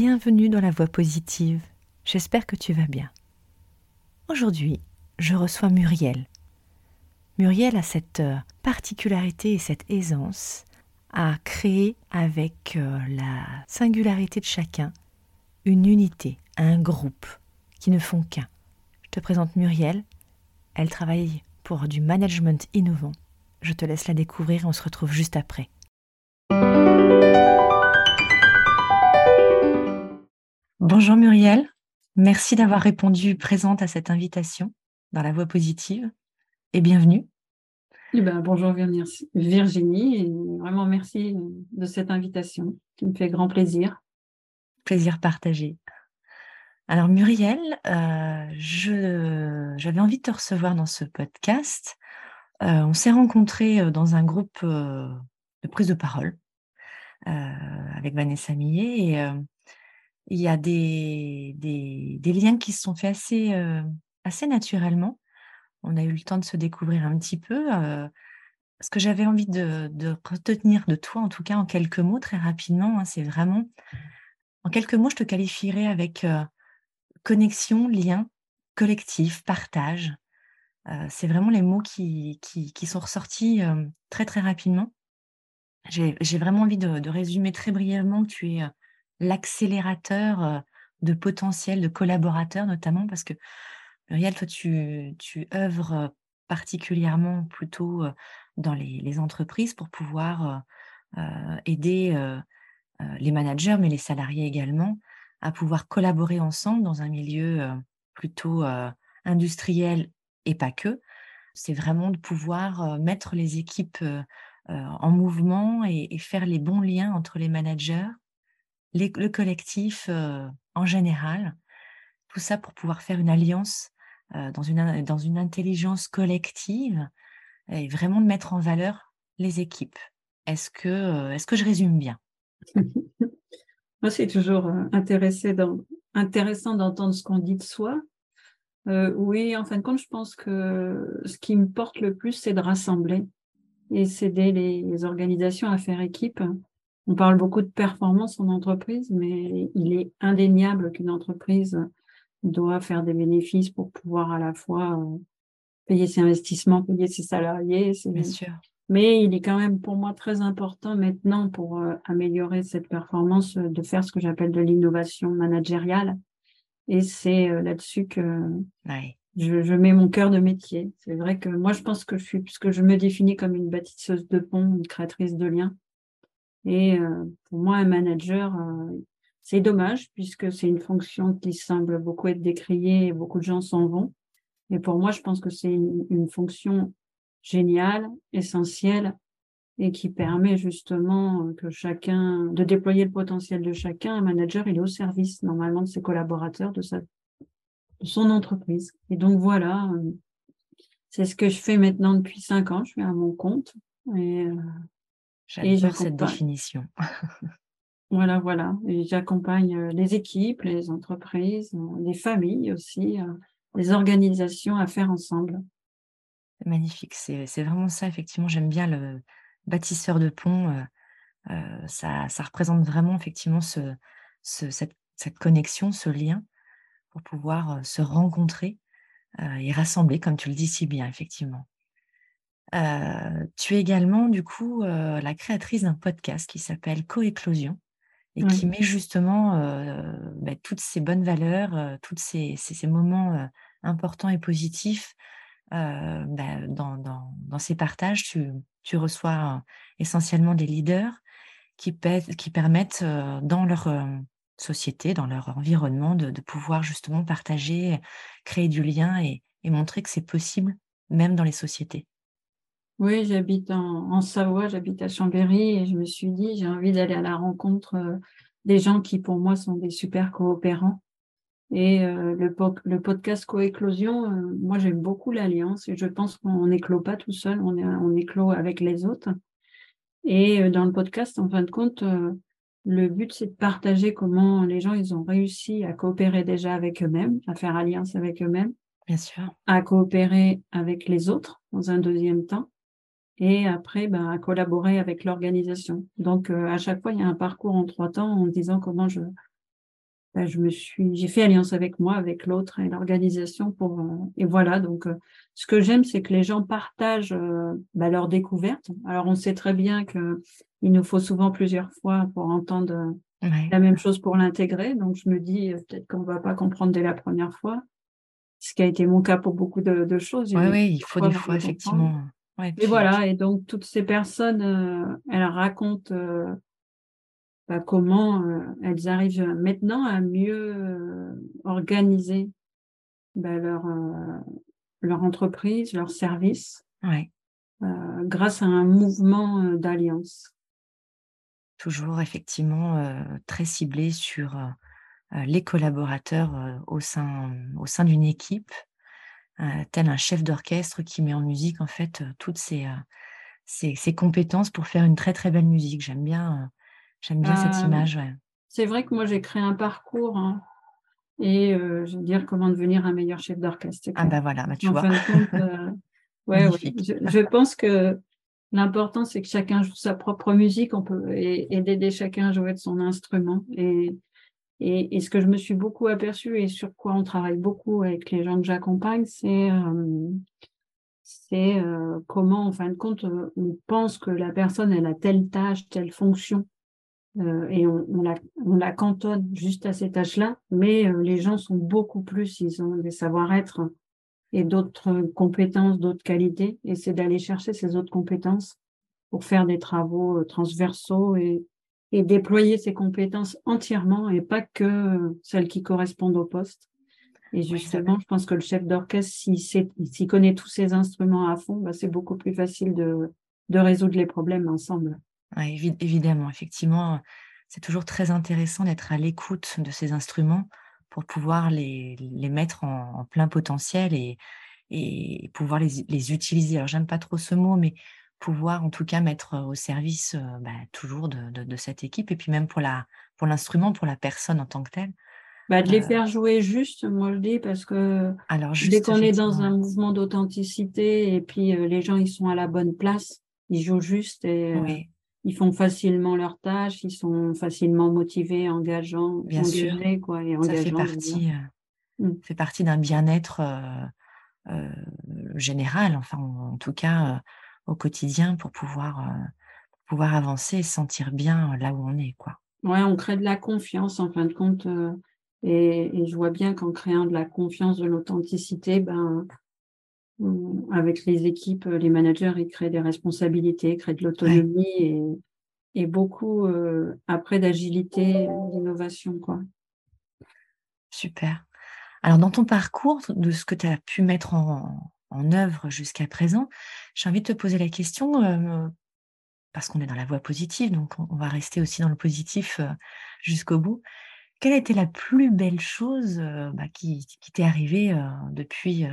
Bienvenue dans la voie positive. J'espère que tu vas bien. Aujourd'hui, je reçois Muriel. Muriel a cette euh, particularité et cette aisance à créer avec euh, la singularité de chacun une unité, un groupe qui ne font qu'un. Je te présente Muriel. Elle travaille pour du management innovant. Je te laisse la découvrir et on se retrouve juste après. Bonjour Muriel, merci d'avoir répondu présente à cette invitation dans la voie positive et bienvenue. Eh ben, bonjour Virginie, et vraiment merci de cette invitation qui me fait grand plaisir. Plaisir partagé. Alors Muriel, euh, j'avais envie de te recevoir dans ce podcast. Euh, on s'est rencontrés euh, dans un groupe de prise de parole avec Vanessa Millet et il y a des, des, liens qui se sont faits assez, assez naturellement on a eu le temps de se découvrir un petit peu. ce que j'avais envie de, retenir de toi, en tout cas en quelques mots, très rapidement, hein, c'est vraiment, en quelques mots, je te qualifierais avec connexion, lien, collectif, partage. c'est vraiment les mots qui, qui, sont ressortis très très rapidement. J'ai vraiment envie de, de, résumer très brièvement que tu es l'accélérateur de potentiel de collaborateurs, notamment parce que Muriel, toi, tu, tu œuvres particulièrement plutôt dans les, entreprises pour pouvoir aider les managers, mais les salariés également, à pouvoir collaborer ensemble dans un milieu plutôt industriel et pas que. C'est vraiment de pouvoir mettre les équipes en mouvement et, faire les bons liens entre les managers, le collectif en général. Tout ça pour pouvoir faire une alliance euh, dans, une, dans une intelligence collective et vraiment de mettre en valeur les équipes. Est-ce que, euh, est-ce que je résume bien? Moi, c'est toujours euh, intéressant d'entendre ce qu'on dit de soi. oui, en fin de compte, je pense que ce qui me porte le plus, c'est de rassembler et d'aider les organisations à faire équipe. On parle beaucoup de performance en entreprise, mais il est indéniable qu'une entreprise doit faire des bénéfices pour pouvoir à la fois euh, payer ses investissements, payer ses salariés. Bien sûr. Mais il est quand même pour moi très important maintenant pour euh, améliorer cette performance euh, de faire ce que j'appelle de l'innovation managériale. Et c'est là-dessus que je, je, mets mon cœur de métier. C'est vrai que moi, je pense que je suis, puisque je me définis comme une bâtisseuse de pont, une créatrice de liens. Et pour moi, un manager, c'est dommage puisque c'est une fonction qui semble beaucoup être décriée et beaucoup de gens s'en vont. Et pour moi, je pense que c'est une, fonction géniale, essentielle et qui permet justement que chacun, de déployer le potentiel de chacun. Un manager, il est au service normalement de ses collaborateurs, de, sa, de son entreprise. Et donc voilà, c'est ce que je fais maintenant depuis cinq ans. Je suis à mon compte. Et, euh, J'adore cette définition. Voilà, voilà. J'accompagne euh, les équipes, les entreprises, euh, les familles aussi, euh, les organisations à faire ensemble. Magnifique. C'est vraiment ça, effectivement. J'aime bien le bâtisseur de pont. ça, ça, représente vraiment, effectivement, ce, cette, cette, connexion, ce lien pour pouvoir se rencontrer et rassembler, comme tu le dis si bien, effectivement. tu es également, du coup, la créatrice d'un podcast qui s'appelle Coéclosion et qui met justement bah, toutes ces bonnes valeurs, tous ces, ces, moments importants et positifs bah, dans, ces partages. Tu, reçois essentiellement des leaders qui, permettent dans leur, société, dans leur environnement, de, pouvoir justement partager, créer du lien et, montrer que c'est possible, même dans les sociétés. Oui, j'habite en, Savoie, j'habite à Chambéry et je me suis dit, j'ai envie d'aller à la rencontre euh, des gens qui, pour moi, sont des super coopérants. Et euh, le, le, podcast Coéclosion, euh, moi, j'aime beaucoup l'alliance et je pense qu'on n'éclot pas tout seul, on, est, on éclot avec les autres. Et dans le podcast, en fin de compte, le but, c'est de partager comment les gens, ils ont réussi à coopérer déjà avec eux-mêmes, à faire alliance avec eux-mêmes. Bien sûr. À coopérer avec les autres dans un deuxième temps. Et après, ben, à collaborer avec l'organisation. Donc, euh, à chaque fois, il y a un parcours en trois temps en disant comment je, je me suis, j'ai fait alliance avec moi, avec l'autre et l'organisation pour, euh, et voilà. Donc, euh, ce que j'aime, c'est que les gens partagent ben, leurs découvertes. Alors, on sait très bien que il nous faut souvent plusieurs fois pour entendre la même chose pour l'intégrer. Donc, je me dis peut-être qu'on ne va pas comprendre dès la première fois, ce qui a été mon cas pour beaucoup de, choses. Oui, ouais, il faut des fois, effectivement. et voilà, et donc toutes ces personnes, euh, elles racontent euh, bah, comment elles arrivent maintenant à mieux organiser bah, leur, leur entreprise, leur service, grâce à un mouvement d'alliance toujours effectivement très ciblé sur les collaborateurs au sein, au sein d'une équipe, tel un chef d'orchestre qui met en musique en fait toutes ses, ses, compétences pour faire une très très belle musique. J'aime bien, j'aime bien cette image. C'est vrai que moi j'ai créé un parcours hein, et je veux dire comment devenir un meilleur chef d'orchestre. Ah bah voilà, bah, tu vois. ouais, je, pense que L'important, c'est que chacun joue sa propre musique, on peut et, d'aider chacun à jouer de son instrument. Et, et, ce que je me suis beaucoup aperçu et sur quoi on travaille beaucoup avec les gens que j'accompagne, c'est euh, c'est euh, comment, en fin de compte, euh, on pense que la personne, elle a telle tâche, telle fonction, et on, on, la, on la cantonne juste à ces tâches-là, mais les gens sont beaucoup plus, ils ont des savoir-être et d'autres compétences, d'autres qualités, et c'est d'aller chercher ces autres compétences pour faire des travaux euh, transversaux et, et déployer ces compétences entièrement et pas que celles qui correspondent au poste. Et justement, je pense que le chef d'orchestre, s'il connaît tous ces instruments à fond, bah, c'est beaucoup plus facile de, de résoudre les problèmes ensemble. Évidemment, effectivement, c'est toujours très intéressant d'être à l'écoute de ces instruments pour pouvoir les, les mettre en, plein potentiel et, et pouvoir les, les utiliser. Alors, j'aime pas trop ce mot, mais pouvoir en tout cas mettre au service bah, toujours de, de, cette équipe et puis même pour la pour l'instrument, pour la personne en tant que telle. Bah, de les faire jouer juste, moi je dis, parce que Alors, dès qu'on est dans un mouvement d'authenticité et puis les gens ils sont à la bonne place, ils jouent juste et oui ils font facilement leurs tâches, ils sont facilement motivés, engageants, Bien sûr. quoi, et Ça fait partie, euh, mmh. fait partie d'un bien-être euh, euh, général, enfin en, tout cas au quotidien pour pouvoir, pouvoir avancer et se sentir bien là où on est, quoi. Ouais, on crée de la confiance en fin de compte, et, et, je vois bien qu'en créant de la confiance, de l'authenticité, ben avec les équipes, les managers, ils créent des responsabilités, créent de l'autonomie et, et, beaucoup euh, après d'agilité, d'innovation. quoi. Super. Alors, dans ton parcours, de ce que tu as pu mettre en, en œuvre jusqu'à présent, j'ai envie de te poser la question, euh, parce qu'on est dans la voie positive, donc on, va rester aussi dans le positif euh, jusqu'au bout. Quelle a été la plus belle chose bah, qui, qui t'est arrivée depuis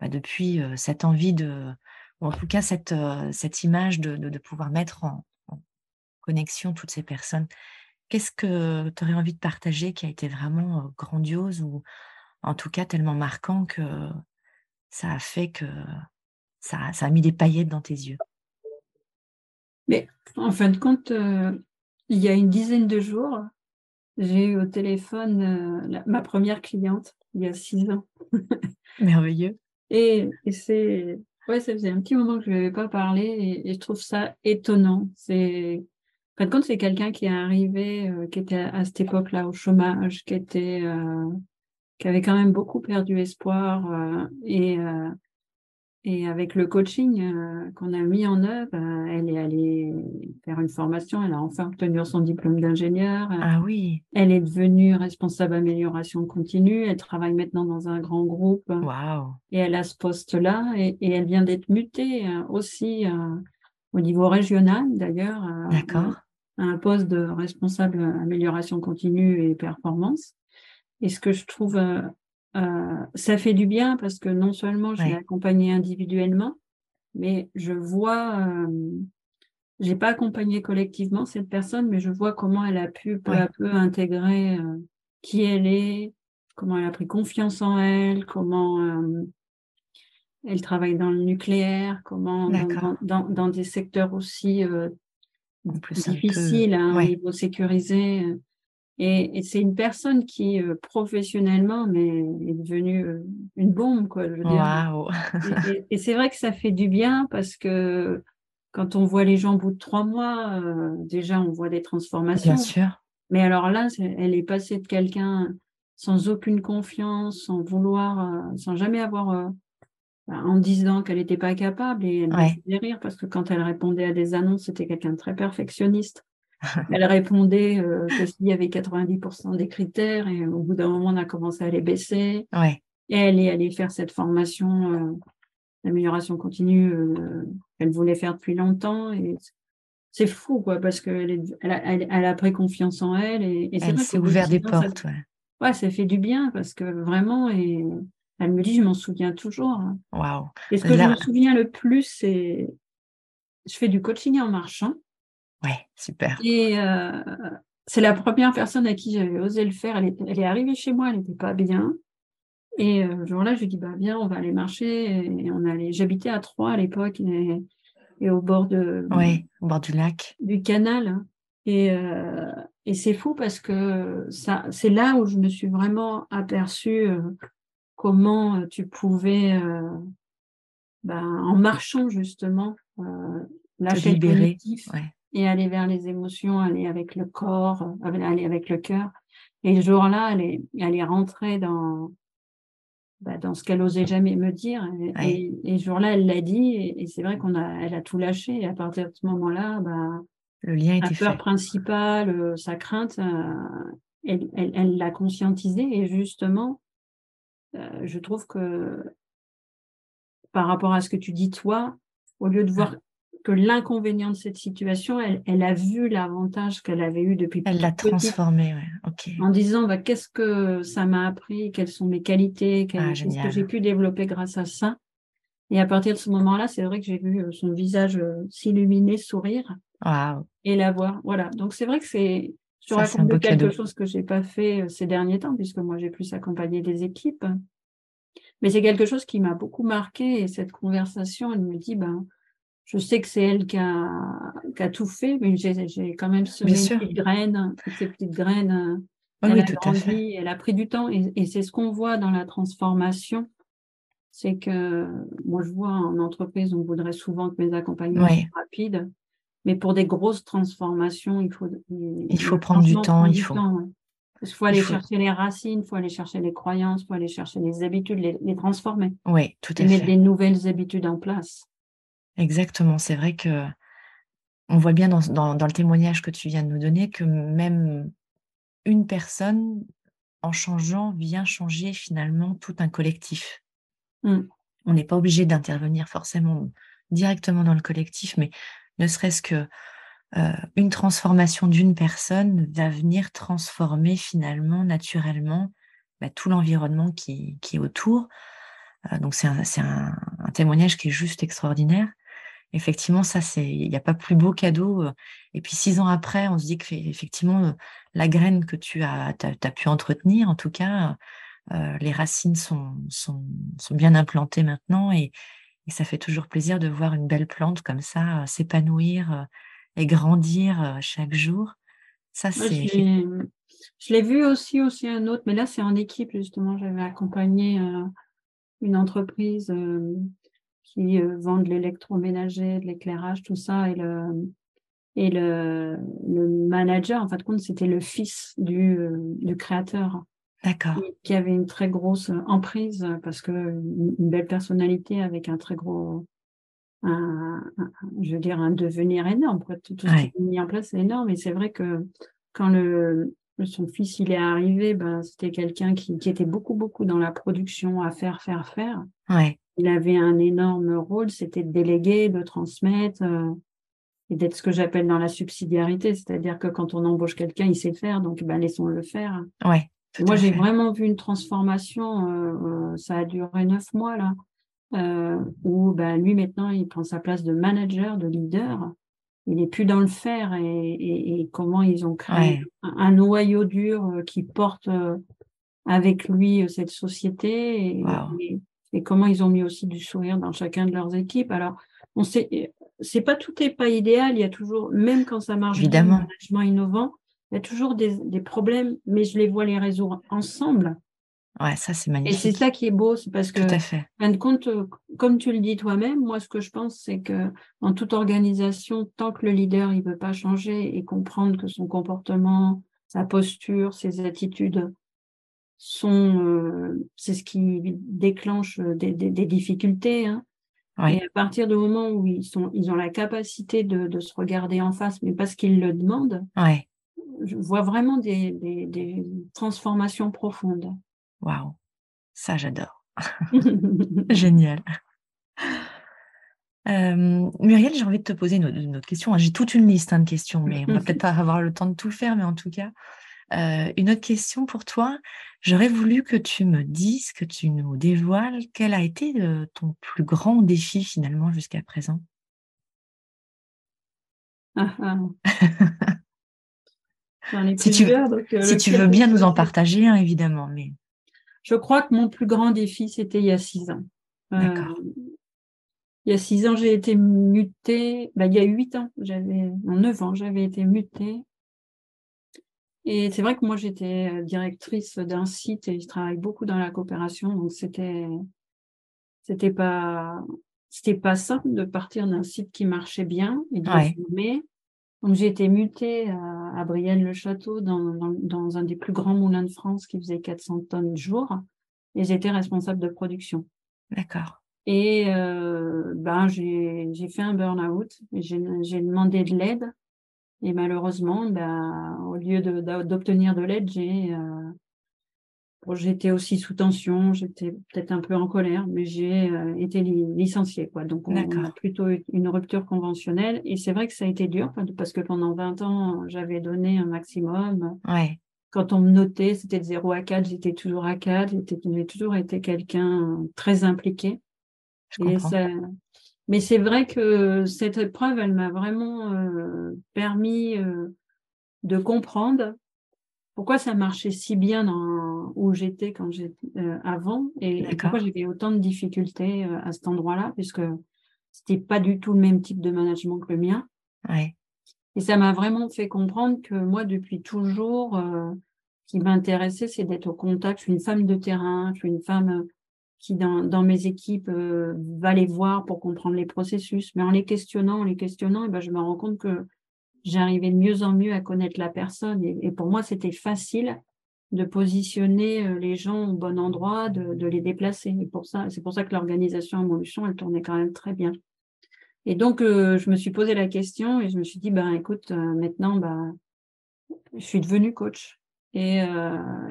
bah, depuis cette envie de, ou en tout cas cette, cette image de, de, pouvoir mettre en, connexion toutes ces personnes. Qu'est-ce que tu aurais envie de partager qui a été vraiment grandiose ou en tout cas tellement marquant que ça a fait que ça, ça a mis des paillettes dans tes yeux? Mais en fin de compte, il y a une dizaine de jours, j'ai eu au téléphone ma première cliente il y a six ans. Merveilleux. Et, c'est, ouais, ça faisait un petit moment que je ne lui avais pas parlé et, je trouve ça étonnant. C'est, en fin de compte, c'est quelqu'un qui est arrivé, euh, qui était à, cette époque-là au chômage, qui était, euh, qui avait quand même beaucoup perdu espoir euh, et et avec le coaching qu'on a mis en œuvre, elle est allée, faire une formation. Elle a enfin obtenu son diplôme d'ingénieur. Ah oui. Elle est devenue responsable amélioration continue. Elle travaille maintenant dans un grand groupe. Waouh. Et elle a ce poste-là et, elle vient d'être mutée aussi au niveau régional d'ailleurs. D'accord. un poste de responsable amélioration continue et performance. Et ce que je trouve, euh, ça fait du bien parce que non seulement je l'ai accompagnée individuellement, mais je vois, euh, j'ai pas accompagné collectivement cette personne, mais je vois comment elle a pu peu à peu intégrer euh, qui elle est, comment elle a pris confiance en elle, comment euh, elle travaille dans le nucléaire, comment dans, dans, dans, des secteurs aussi difficiles, hein, au niveau sécurisé. Et, c'est une personne qui, euh, professionnellement, mais est devenue euh, une bombe, quoi. Je veux dire. Et, c'est vrai que ça fait du bien parce que quand on voit les gens au bout de trois mois, euh, déjà, on voit des transformations. Bien sûr. Mais alors là, elle est passée de quelqu'un sans aucune confiance, sans vouloir, sans jamais avoir, bah, en disant qu'elle n'était pas capable. Et elle me faisait rire parce que quand elle répondait à des annonces, c'était quelqu'un de très perfectionniste. Elle répondait euh, que s'il y avait 90% des critères et au bout d'un moment, on a commencé à les baisser. Ouais. Et elle est allée faire cette formation euh, d'amélioration continue euh, qu'elle voulait faire depuis longtemps. Et c'est fou, quoi, parce qu'elle elle a, elle, a, pris confiance en elle. Et, et elle s'est ouvert des portes. Ça, ouais. ouais, ça fait du bien parce que vraiment, et elle me dit, je m'en souviens toujours. Waouh. Et ce que je me souviens le plus, c'est je fais du coaching en marchant. Ouais, super. Et euh, c'est la première personne à qui j'avais osé le faire. Elle est, elle est arrivée chez moi, elle n'était pas bien. Et euh, jour-là, je lui dis bah viens, on va aller marcher. Et on allait. J'habitais à Troyes à l'époque et, et, au bord de. Ouais, au bord du lac. Du canal. Et, euh, et c'est fou parce que ça, c'est là où je me suis vraiment aperçue comment tu pouvais, ben, en marchant justement, lâcher. Le ouais et aller vers les émotions, aller avec le corps, euh, aller avec le cœur. Et ce jour-là, elle est, elle est rentrée dans, bah, dans ce qu'elle osait jamais me dire. Et, et, ce jour-là, elle l'a dit. Et, c'est vrai qu'on a, elle a tout lâché. Et à partir de ce moment-là, bah, le lien était La peur principale, euh, sa crainte, euh, elle, elle, l'a conscientisé. Et justement, je trouve que par rapport à ce que tu dis toi, au lieu de voir que l'inconvénient de cette situation, elle, elle a vu l'avantage qu'elle avait eu depuis. Elle l'a transformé, ouais. ok. En disant, bah, qu'est-ce que ça m'a appris, quelles sont mes qualités, ah, qu'est-ce que j'ai pu développer grâce à ça? Et à partir de ce moment-là, c'est vrai que j'ai vu euh, son visage euh, s'illuminer, sourire, wow. et la voir. Voilà. Donc c'est vrai que c'est. Je raconte quelque chose que j'ai pas fait euh, ces derniers temps, puisque moi j'ai plus accompagné des équipes. Mais c'est quelque chose qui m'a beaucoup marqué. Et cette conversation, elle me dit, ben je sais que c'est elle qui a, qui a, tout fait, mais j'ai quand même semé une petite graine, ces petites graines. elle a grandi, elle a pris du temps, et, et c'est ce qu'on voit dans la transformation. C'est que moi, je vois en entreprise, on voudrait souvent que mes accompagnements soient rapides, mais pour des grosses transformations, il faut il, faut prendre du temps, il faut. Il faut aller chercher les racines, il faut aller chercher les croyances, il faut aller chercher les habitudes, les, les transformer. Oui, tout à et mettre des nouvelles habitudes en place. Exactement, c'est vrai que on voit bien dans, le témoignage que tu viens de nous donner que même une personne, en changeant, vient changer finalement tout un collectif. Mmh. On n'est pas obligé d'intervenir forcément directement dans le collectif, mais ne serait-ce que euh, une transformation d'une personne va venir transformer finalement naturellement bah, tout l'environnement qui, est autour. Euh, donc c'est un, témoignage qui est juste extraordinaire effectivement, ça, c'est, il n'y a pas plus beau cadeau. Et puis six ans après, on se dit que effectivement, la graine que tu as, as, pu entretenir, en tout cas, euh, les racines sont, sont, sont, bien implantées maintenant et, ça fait toujours plaisir de voir une belle plante comme ça s'épanouir et grandir chaque jour. Ça, c'est. Je l'ai vu aussi, aussi un autre, mais là, c'est en équipe, justement. J'avais accompagné une entreprise qui euh, vendent l'électroménager, de l'éclairage, tout ça. Et le, et le, le manager, en fin de compte, c'était le fils du, euh, du créateur. D'accord. Qui avait une très grosse emprise parce que une belle personnalité avec un très gros un, je veux dire, un devenir énorme. Tout, ce qui est mis en place, c'est énorme. Et c'est vrai que quand le, son fils il est arrivé, ben, c'était quelqu'un qui, qui, était beaucoup, beaucoup dans la production, à faire, faire, faire. Ouais. Il avait un énorme rôle, c'était de déléguer, de transmettre euh, et d'être ce que j'appelle dans la subsidiarité, c'est-à-dire que quand on embauche quelqu'un, il sait faire, donc ben, laissons-le faire. Ouais, Moi, j'ai vraiment vu une transformation, euh, euh, ça a duré neuf mois là, où ben, lui maintenant, il prend sa place de manager, de leader il n'est plus dans le fer et, comment ils ont créé un, noyau dur qui porte avec lui cette société et, comment ils ont mis aussi du sourire dans chacun de leurs équipes. Alors, on sait, c'est pas tout n'est pas idéal. Il y a toujours, même quand ça marche Évidemment. management innovant, il y a toujours des, des, problèmes, mais je les vois les résoudre ensemble. Ouais, ça c'est magnifique. Et c'est ça qui est beau, c'est parce que, Tout à fait. fin de compte, euh, comme tu le dis toi-même, moi ce que je pense, c'est que dans toute organisation, tant que le leader il veut pas changer et comprendre que son comportement, sa posture, ses attitudes sont, euh, c'est ce qui déclenche des, des, difficultés. Hein. Et à partir du moment où ils sont, ils ont la capacité de, de se regarder en face, mais parce qu'ils le demandent, ouais. je vois vraiment des, des transformations profondes. Waouh, ça j'adore. Génial. Euh, Muriel, j'ai envie de te poser une, autre question. J'ai toute une liste hein, de questions, mais on va peut-être pas avoir le temps de tout faire, mais en tout cas, euh, une autre question pour toi. J'aurais voulu que tu me dises, que tu nous dévoiles, quel a été euh, ton plus grand défi finalement jusqu'à présent ah, ah. si tu, si tu veux bien nous en partager, hein, évidemment. Mais... Je crois que mon plus grand défi, c'était il y a six ans. Euh, il y a six ans, j'ai été mutée. Bah, il y a huit ans, j'avais, en neuf ans, j'avais été mutée. Et c'est vrai que moi, j'étais euh, directrice d'un site et je travaille beaucoup dans la coopération. Donc, c'était, c'était pas, c'était pas simple de partir d'un site qui marchait bien et de ouais. Donc j'ai été mutée à, à Brienne-le-Château dans, dans, dans, un des plus grands moulins de France qui faisait 400 tonnes jour et j'étais responsable de production. D'accord. Et euh, ben j'ai fait un burn-out, j'ai demandé de l'aide et malheureusement, ben, au lieu d'obtenir de, de l'aide, j'ai euh, J'étais aussi sous tension, j'étais peut-être un peu en colère, mais j'ai euh, été licenciée. Quoi. Donc, on, a plutôt une rupture conventionnelle. Et c'est vrai que ça a été dur parce que pendant 20 ans, j'avais donné un maximum. Ouais. Quand on me notait, c'était de 0 à 4, j'étais toujours à 4. J'ai toujours été quelqu'un très impliqué. et ça... Mais c'est vrai que cette épreuve, elle m'a vraiment euh, permis euh, de comprendre pourquoi ça marchait si bien dans, où j'étais quand j'étais euh, avant et, pourquoi j'avais autant de difficultés euh, à cet endroit-là, puisque c'était pas du tout le même type de management que le mien. Ouais. Et ça m'a vraiment fait comprendre que moi, depuis toujours, euh, ce qui m'intéressait, c'est d'être au contact. Je suis une femme de terrain, je suis une femme qui, dans, dans mes équipes, va les voir pour comprendre les processus. Mais en les questionnant, en les questionnant, et eh ben, je me rends compte que j'arrivais de mieux en mieux à connaître la personne. Et, pour moi, c'était facile de positionner euh, les gens au bon endroit, de, les déplacer. Et pour ça, c'est pour ça que l'organisation Evolution, elle tournait quand même très bien. Et donc, euh, je me suis posé la question et je me suis dit, ben écoute, euh, maintenant, ben, je suis devenue coach. Et,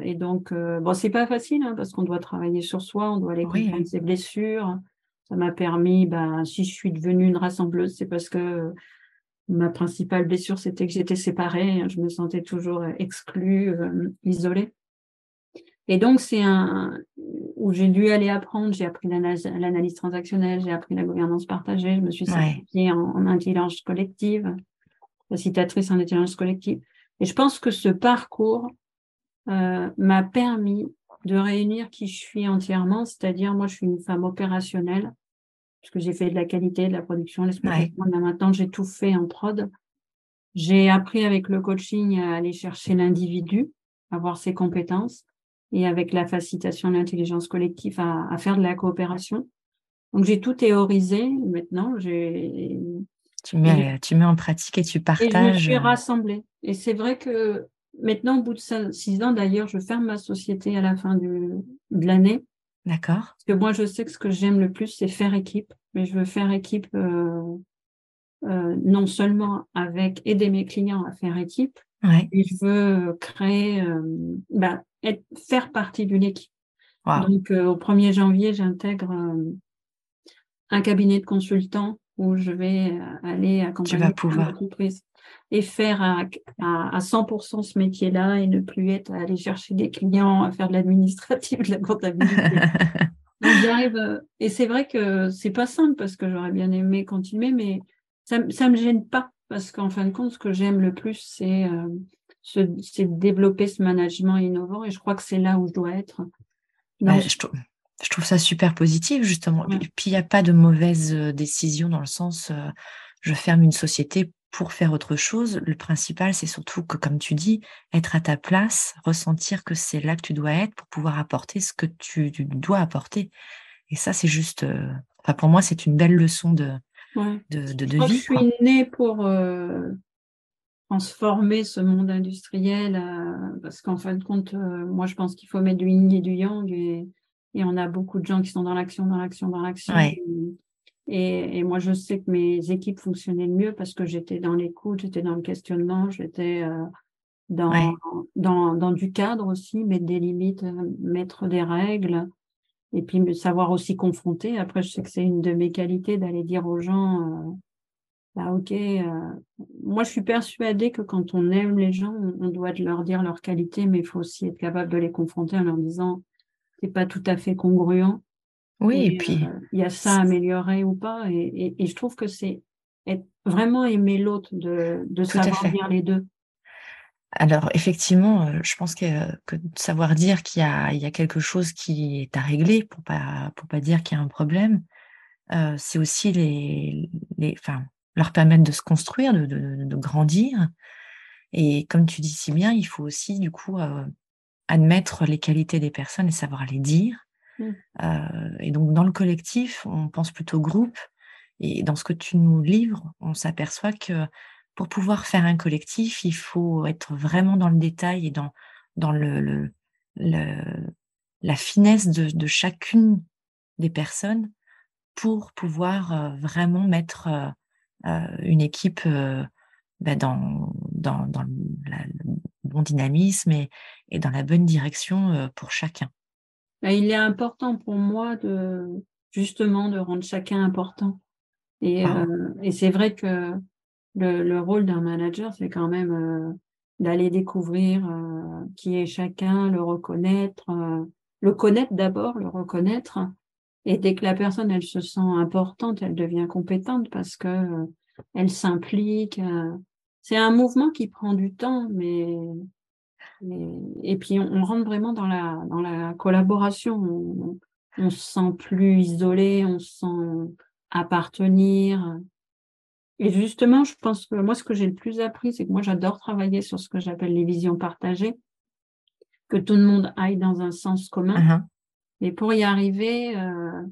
et donc, bon, c'est pas facile hein, parce qu'on doit travailler sur soi, on doit aller comprendre ses blessures. Ça m'a permis, ben, si je suis devenue une rassembleuse, c'est parce que ma principale blessure, c'était que j'étais séparée. Hein, je me sentais toujours exclue, euh, isolée. Et donc, c'est un où j'ai dû aller apprendre. J'ai appris l'analyse transactionnelle, j'ai appris la gouvernance partagée, je me suis certifiée en, intelligence collective, facilitatrice en intelligence collective. Et je pense que ce parcours euh, m'a permis de réunir qui je suis entièrement, c'est-à-dire moi, je suis une femme opérationnelle parce que j'ai fait de la qualité, de la production, l'exploitation. Maintenant, j'ai tout fait en prod. J'ai appris avec le coaching à aller chercher l'individu, à voir ses compétences, et avec la facilitation de l'intelligence collective à, faire de la coopération. Donc, j'ai tout théorisé. Maintenant, j'ai... Tu mets, tu mets en pratique et tu partages. Et je me suis rassemblée. Et c'est vrai que maintenant, au bout de six ans, d'ailleurs, je ferme ma société à la fin de l'année. D'accord. Parce que moi, je sais que ce que j'aime le plus, c'est faire équipe. mais je veux faire équipe euh, euh, non seulement avec aider mes clients à faire équipe, mais je veux créer, euh, bah, être, faire partie d'une équipe. Donc au 1er janvier, j'intègre un cabinet de consultants où je vais aller accompagner l'entreprise et faire à, à, 100% ce métier-là et ne plus être à aller chercher des clients, à faire de l'administratif, de la comptabilité. j'arrive, euh, et c'est vrai que c'est pas simple parce que j'aurais bien aimé continuer, mais ça, ça me gêne pas parce qu'en fin de compte, ce que j'aime le plus, c'est euh, développer ce management innovant et je crois que c'est là où je dois être. Je, trouve, je, trouve, ça super positif, justement. Puis il n'y a pas de mauvaise euh, décision dans le sens je ferme une société pour faire autre chose. Le principal, c'est surtout que, comme tu dis, être à ta place, ressentir que c'est là que tu dois être pour pouvoir apporter ce que tu, dois apporter. Et ça, c'est juste, euh, enfin, pour moi, c'est une belle leçon de, de, de, je vie. je suis née pour euh, transformer ce monde industriel, euh, parce qu'en fin de compte, moi, je pense qu'il faut mettre du yin et du yang, et, et on a beaucoup de gens qui sont dans l'action, dans l'action, dans l'action. Et, moi, je sais que mes équipes fonctionnaient le mieux parce que j'étais dans l'écoute, j'étais dans le questionnement, j'étais euh, dans, dans, dans, du cadre aussi, mettre des limites, euh, mettre des règles, et puis savoir aussi confronter. Après, je sais que c'est une de mes qualités d'aller dire aux gens, euh, bah, ok, moi je suis persuadée que quand on aime les gens, on doit leur dire leurs qualités, mais il faut aussi être capable de les confronter en leur disant, c'est pas tout à fait congruent oui, et, puis. Euh, il y a ça à améliorer ou pas. Et, je trouve que c'est vraiment aimer l'autre, de, de savoir dire les deux. Alors, effectivement, euh, je pense que, que savoir dire qu'il y a, il y a quelque chose qui est à régler, pour pas, pour pas dire qu'il y a un problème, euh, c'est aussi les, les, enfin, leur permettre de se construire, de, de, grandir. Et comme tu dis si bien, il faut aussi, du coup, admettre les qualités des personnes et savoir les dire Mmh. Euh, et donc, dans le collectif, on pense plutôt groupe. Et dans ce que tu nous livres, on s'aperçoit que pour pouvoir faire un collectif, il faut être vraiment dans le détail et dans, dans le, la finesse de, chacune des personnes pour pouvoir euh, vraiment mettre euh, une équipe bah, dans, dans, dans le bon dynamisme et, dans la bonne direction pour chacun. Il est important pour moi de justement de rendre chacun important. Et, ah. euh, et c'est vrai que le, le rôle d'un manager, c'est quand même euh, d'aller découvrir euh, qui est chacun, le reconnaître, le connaître d'abord, le reconnaître. Et dès que la personne, elle se sent importante, elle devient compétente parce que elle s'implique. c'est un mouvement qui prend du temps, mais et, puis on, rentre vraiment dans la, dans la collaboration. On, se sent plus isolé, on se sent appartenir. Et justement, je pense que moi, ce que j'ai le plus appris, c'est que moi, j'adore travailler sur ce que j'appelle les visions partagées, que tout le monde aille dans un sens commun. Uh-huh. Et pour y arriver, euh,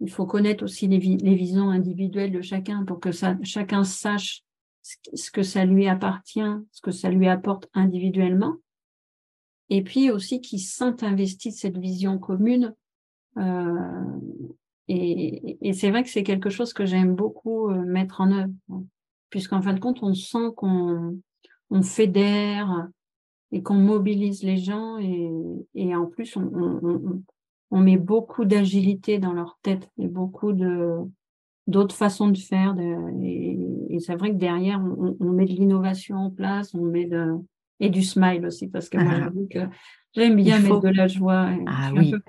il faut connaître aussi les, les, visions individuelles de chacun pour que ça, chacun sache ce que ça lui appartient, ce que ça lui apporte individuellement et puis aussi qui sentent investi cette vision commune. Euh, et, et c'est vrai que c'est quelque chose que j'aime beaucoup euh, mettre en œuvre, puisqu'en fin de compte, on sent qu'on on fédère et qu'on mobilise les gens, et, et en plus, on, on, on met beaucoup d'agilité dans leur tête et beaucoup de d'autres façons de faire. De, et, et c'est vrai que derrière, on, on met de l'innovation en place, on met de, et du smile aussi, parce que moi, ah. j'avoue que j'aime bien mettre de la joie. Ah je, suis oui.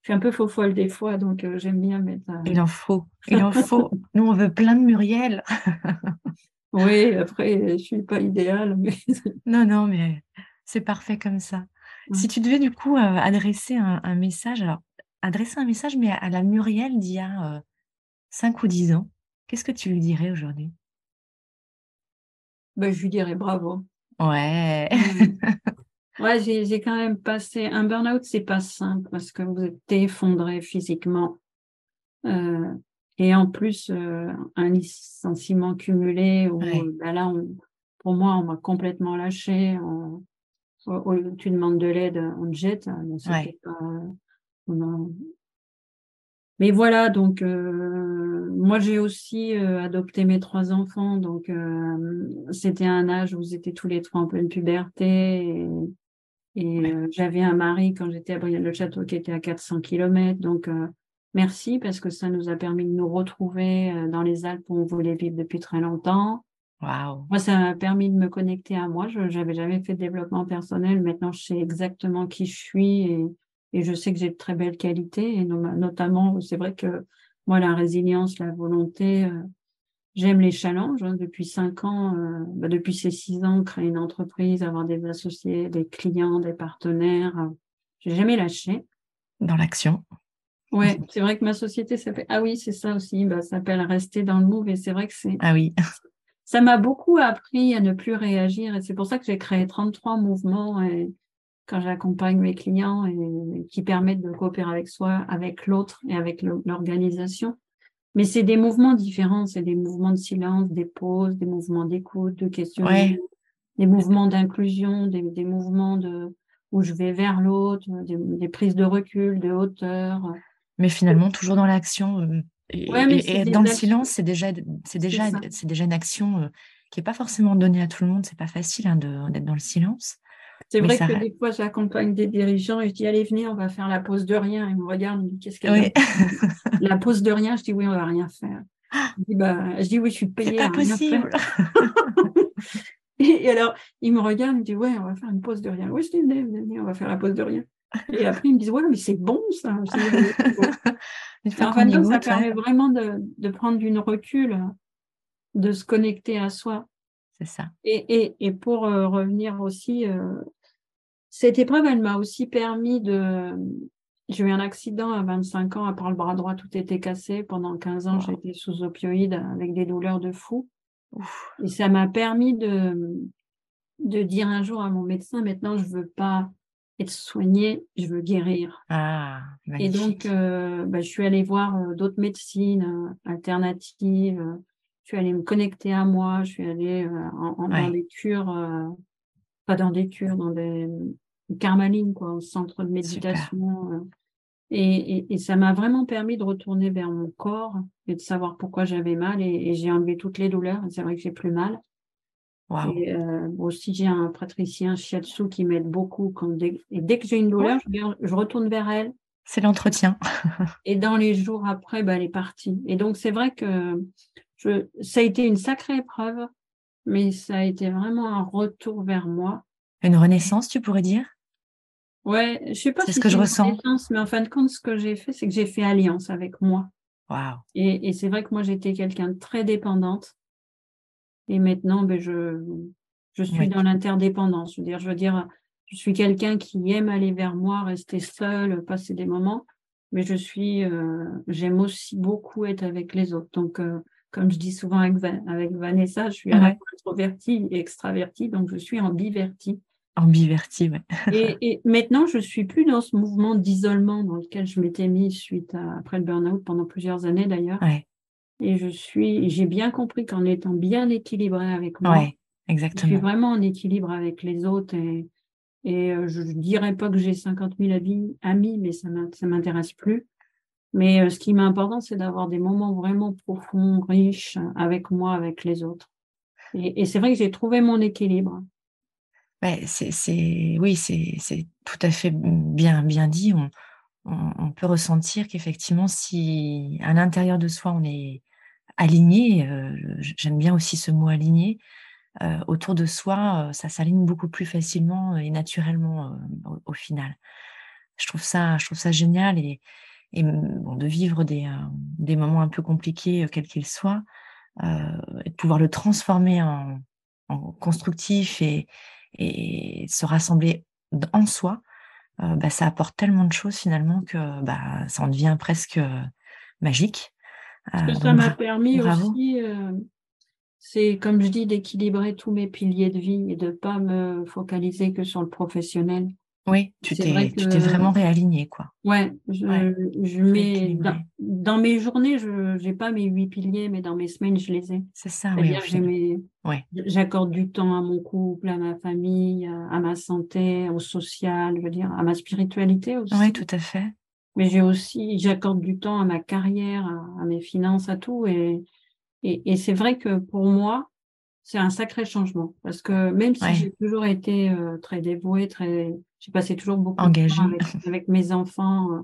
je suis un peu faux folle des fois, donc euh, j'aime bien mettre. Il en faut, il en faut. Nous, on veut plein de Muriel. oui, après, je suis pas idéale. Mais... non, non, mais c'est parfait comme ça. Si tu devais du coup euh, adresser un, message, alors adresser un message, mais à, la Muriel d'il y a 5 euh, ou 10 ans, qu'est-ce que tu lui dirais aujourd'hui? Ben, Je lui dirais bravo. Ouais. ouais, j'ai quand même passé un burn-out, c'est pas simple parce que vous êtes effondré physiquement. Euh, et en plus, euh, un licenciement cumulé où bah là, pour moi, on m'a complètement lâché. tu demandes de l'aide, on te jette. Hein, mais voilà, donc euh, moi j'ai aussi euh, adopté mes trois enfants, donc euh, c'était un âge où ils étaient tous les trois en pleine puberté et, j'avais un mari quand j'étais à Brienne-le-Château qui était à 400 km, donc merci parce que ça nous a permis de nous retrouver dans les Alpes où on voulait vivre depuis très longtemps. Wow. Moi, ça m'a permis de me connecter à moi. Je n'avais jamais fait de développement personnel. Maintenant, je sais exactement qui je suis et, et je sais que j'ai de très belles qualités, et notamment, c'est vrai que moi, la résilience, la volonté, euh, j'aime les challenges. Hein. depuis cinq ans, euh, bah, depuis ces six ans, créer une entreprise, avoir des associés, des clients, des partenaires, euh, j'ai jamais lâché. Dans l'action. Ouais, c'est vrai que ma société s'appelle. Ah oui, c'est ça aussi. Bah, s'appelle Rester dans le move, et c'est vrai que c'est. Ah oui. Ça m'a beaucoup appris à ne plus réagir, et c'est pour ça que j'ai créé 33 mouvements et quand j'accompagne mes clients et qui permettent de coopérer avec soi, avec l'autre et avec l'organisation. Mais c'est des mouvements différents, c'est des mouvements de silence, des pauses, des mouvements d'écoute, de questionnement, des mouvements d'inclusion, des, des, mouvements de où je vais vers l'autre, des, prises de recul, de hauteur. Mais finalement, toujours dans l'action. Euh, et, dans le silence, c'est déjà, c'est déjà, c'est déjà une action euh, qui n'est pas forcément donnée à tout le monde. C'est pas facile hein, d'être dans le silence. C'est vrai que des fois, j'accompagne des dirigeants et je dis Allez, venez, on va faire la pause de rien. Ils me regardent, ils me disent Qu'est-ce qu'elle oui. La pause de rien, je dis Oui, on va rien faire. Je dis, bah, je dis Oui, je suis payée. C'est pas possible. et, alors, ils me regardent, ils me disent Ouais, on va faire une pause de rien. Oui, je dis Venez, venez, on va faire la pause de rien. Et après, ils me disent Ouais, mais c'est bon ça. enfin, ça permet vraiment de, de prendre du recul, de se connecter à soi. C'est ça. Et, et, et pour euh, revenir aussi, euh, cette épreuve, elle m'a aussi permis de. J'ai eu un accident à 25 ans, à part le bras droit, tout était cassé. Pendant 15 ans, j'étais sous opioïdes avec des douleurs de fou. Et ça m'a permis de, de dire un jour à mon médecin, maintenant, je veux pas être soignée, je veux guérir. Ah, et donc, euh, bah, je suis allée voir d'autres médecines alternatives. Suis allée me connecter à moi. Je suis allée en, dans des cures, pas dans des cures, dans des Carmaline, quoi, au centre de méditation. Euh. Et, et, ça m'a vraiment permis de retourner vers mon corps et de savoir pourquoi j'avais mal. Et, j'ai enlevé toutes les douleurs. C'est vrai que j'ai plus mal. Et euh, aussi, j'ai un pratricien shiatsu qui m'aide beaucoup. Quand et dès que j'ai une douleur, je, retourne vers elle. C'est l'entretien. et dans les jours après, bah, elle est partie. Et donc, c'est vrai que je, ça a été une sacrée épreuve, mais ça a été vraiment un retour vers moi. Une renaissance, tu pourrais dire? Ouais, je sais pas si ce que je ressens. Mais en fin de compte, ce que j'ai fait, c'est que j'ai fait alliance avec moi. Wow. Et, et c'est vrai que moi, j'étais quelqu'un de très dépendante. Et maintenant, ben, je, je suis dans l'interdépendance. Je veux dire, je veux dire, je suis quelqu'un qui aime aller vers moi, rester seul, passer des moments. Mais je suis, euh, j'aime aussi beaucoup être avec les autres. Donc, euh, comme je dis souvent avec, avec Vanessa, je suis à la fois introvertie et extravertie, donc je suis ambivertie. Ambivertie, oui. et, et, maintenant, je suis plus dans ce mouvement d'isolement dans lequel je m'étais mise suite à, après le burn-out pendant plusieurs années d'ailleurs. Ouais. Et je suis, j'ai bien compris qu'en étant bien équilibrée avec moi, ouais, exactement. je suis vraiment en équilibre avec les autres et, et euh, je dirais pas que j'ai 50 000 amis, mais ça m'intéresse plus. Mais euh, ce qui m'est important, c'est d'avoir des moments vraiment profonds, riches avec moi, avec les autres. Et, c'est vrai que j'ai trouvé mon équilibre c'est, oui, c'est, tout à fait bien, bien dit. On, on, peut ressentir qu'effectivement, si à l'intérieur de soi, on est aligné, euh, j'aime bien aussi ce mot aligné, euh, autour de soi, ça s'aligne beaucoup plus facilement et naturellement au, final. Je trouve ça, je trouve ça génial et, et bon, de vivre des, des moments un peu compliqués, quels qu'ils soient, et de pouvoir le transformer en, en constructif et, et se rassembler en soi, euh, bah, ça apporte tellement de choses finalement que bah, ça en devient presque euh, magique. Ce que euh, ça m'a permis aussi, c'est comme je dis, d'équilibrer tous mes piliers de vie et de ne pas me focaliser que sur le professionnel. Oui, tu t'es tu t'es vraiment réaligné quoi. Ouais, je, je mets dans, mes journées, je n'ai pas mes huit piliers, mais dans mes semaines, je les ai. C'est ça, oui. J'accorde du temps à mon couple, à ma famille, à ma santé, au social, je veux dire, à ma spiritualité aussi. Oui, tout à fait. mais j'ai aussi, j'accorde du temps à ma carrière, à, mes finances, à tout. Et, et, c'est vrai que pour moi, c'est un sacré changement. Parce que même si j'ai toujours été euh, très dévouée, très, j'ai passé toujours beaucoup de temps avec, mes enfants. Euh,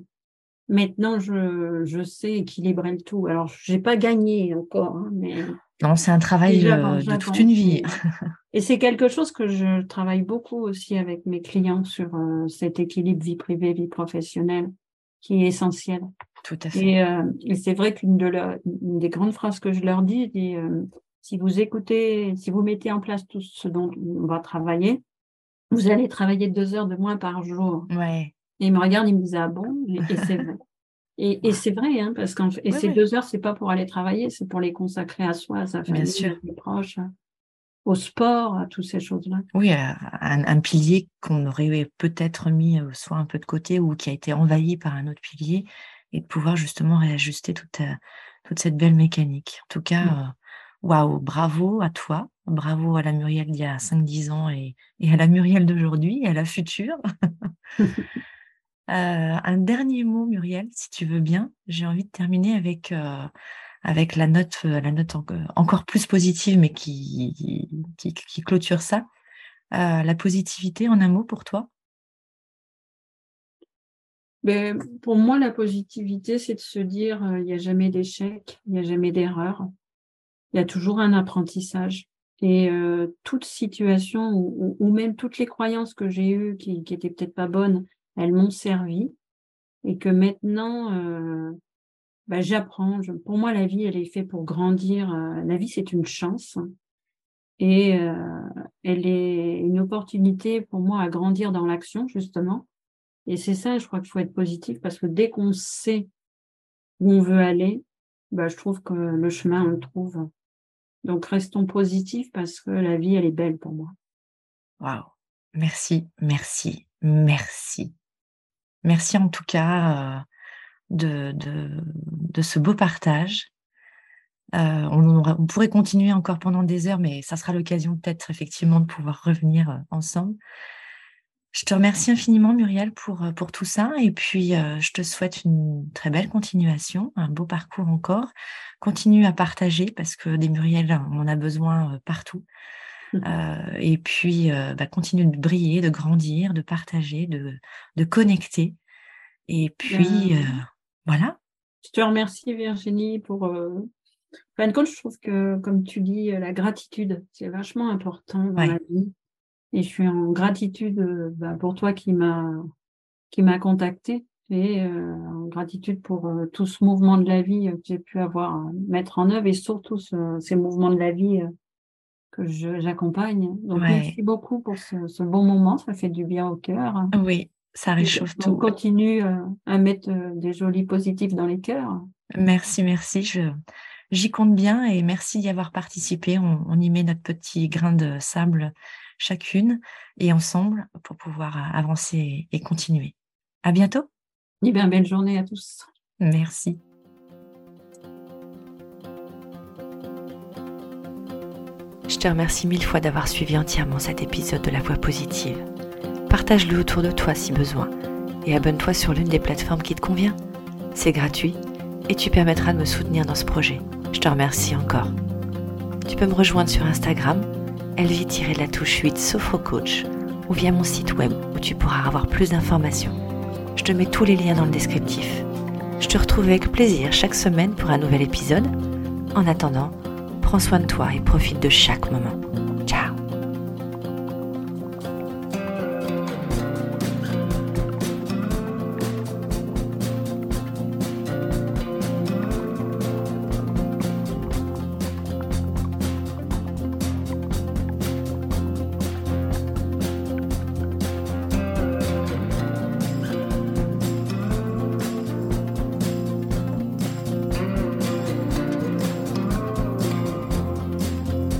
maintenant, je, je sais équilibrer le tout. Alors, j'ai pas gagné encore, hein, mais non, c'est un travail euh, de toute une vie. Et c'est quelque chose que je travaille beaucoup aussi avec mes clients sur cet équilibre vie privée, vie professionnelle qui est essentiel. Tout à fait. Et, c'est vrai qu'une de des grandes phrases que je leur dis, euh, si vous écoutez, si vous mettez en place tout ce dont on va travailler, vous allez travailler deux heures de moins par jour. Ouais. Et ils me regardent, ils me disent ah bon, et, c'est vrai. Et, c'est vrai, hein, parce qu'en et ces deux heures, c'est pas pour aller travailler, c'est pour les consacrer à soi, à sa famille, à ses proches au sport, à toutes ces choses-là. Oui, un, pilier qu'on aurait peut-être mis euh, soit un peu de côté ou qui a été envahi par un autre pilier et de pouvoir justement réajuster toute, euh, toute cette belle mécanique. En tout cas, mm. euh, waouh, bravo à toi, bravo à la Muriel d'il y a 5-10 ans et, à la Muriel d'aujourd'hui et à la future. un dernier mot, Muriel, si tu veux bien. J'ai envie de terminer avec avec la note, euh, la note encore plus positive, mais qui, qui, clôture ça. Euh, la positivité en un mot pour toi? Mais ben, Pour moi, la positivité, c'est de se dire euh, il n'y a jamais d'échec, il n'y a jamais d'erreur, il y a toujours un apprentissage. Et toute situation ou, ou, même toutes les croyances que j'ai eues qui, qui étaient peut-être pas bonnes, elles m'ont servi. Et que maintenant, bah, j'apprends. pour moi, la vie, elle est faite pour grandir. Euh, la vie, c'est une chance. Et euh, elle est une opportunité pour moi à grandir dans l'action, justement. Et c'est ça, je crois qu'il faut être positif parce que dès qu'on sait où on veut aller, bah, je trouve que le chemin, on le trouve. Donc, restons positifs parce que la vie, elle est belle pour moi. Waouh. Merci, merci, merci. Merci en tout cas. Euh, de, de, ce beau partage. Euh, on, pourrait continuer encore pendant des heures, mais ça sera l'occasion peut-être effectivement de pouvoir revenir euh, ensemble. Je te remercie infiniment, Muriel, pour, euh, pour tout ça. Et puis, je te souhaite une très belle continuation, un beau parcours encore. Continue à partager parce que des Muriel, on en a besoin partout. Mmh. et puis, bah, continue de briller, de grandir, de partager, de, de connecter. Et puis, voilà. Je te remercie Virginie pour. Euh... Fin de compte, je trouve que, comme tu dis, la gratitude, c'est vachement important dans la vie. Et je suis en gratitude euh, bah, pour toi qui m'a qui m'a contacté et euh, en gratitude pour euh, tout ce mouvement de la vie que j'ai pu avoir mettre en œuvre et surtout ces mouvements de la vie que j'accompagne. Donc merci beaucoup pour ce, ce, bon moment, ça fait du bien au cœur. Oui, ça réchauffe tout. On continue à mettre des jolis positifs dans les cœurs. Merci, merci. Je, j'y compte bien et merci d'y avoir participé. On, y met notre petit grain de sable chacune et ensemble pour pouvoir avancer et continuer. À bientôt. Et bien, belle journée à tous. Merci. Je te remercie mille fois d'avoir suivi entièrement cet épisode de La Voix positive partage-le autour de toi si besoin et abonne-toi sur l'une des plateformes qui te convient. C'est gratuit et tu permettras de me soutenir dans ce projet. Je te remercie encore. Tu peux me rejoindre sur Instagram, elvie-la touche 8 Sophrocoach ou via mon site web où tu pourras avoir plus d'informations. Je te mets tous les liens dans le descriptif. Je te retrouve avec plaisir chaque semaine pour un nouvel épisode. En attendant, prends soin de toi et profite de chaque moment.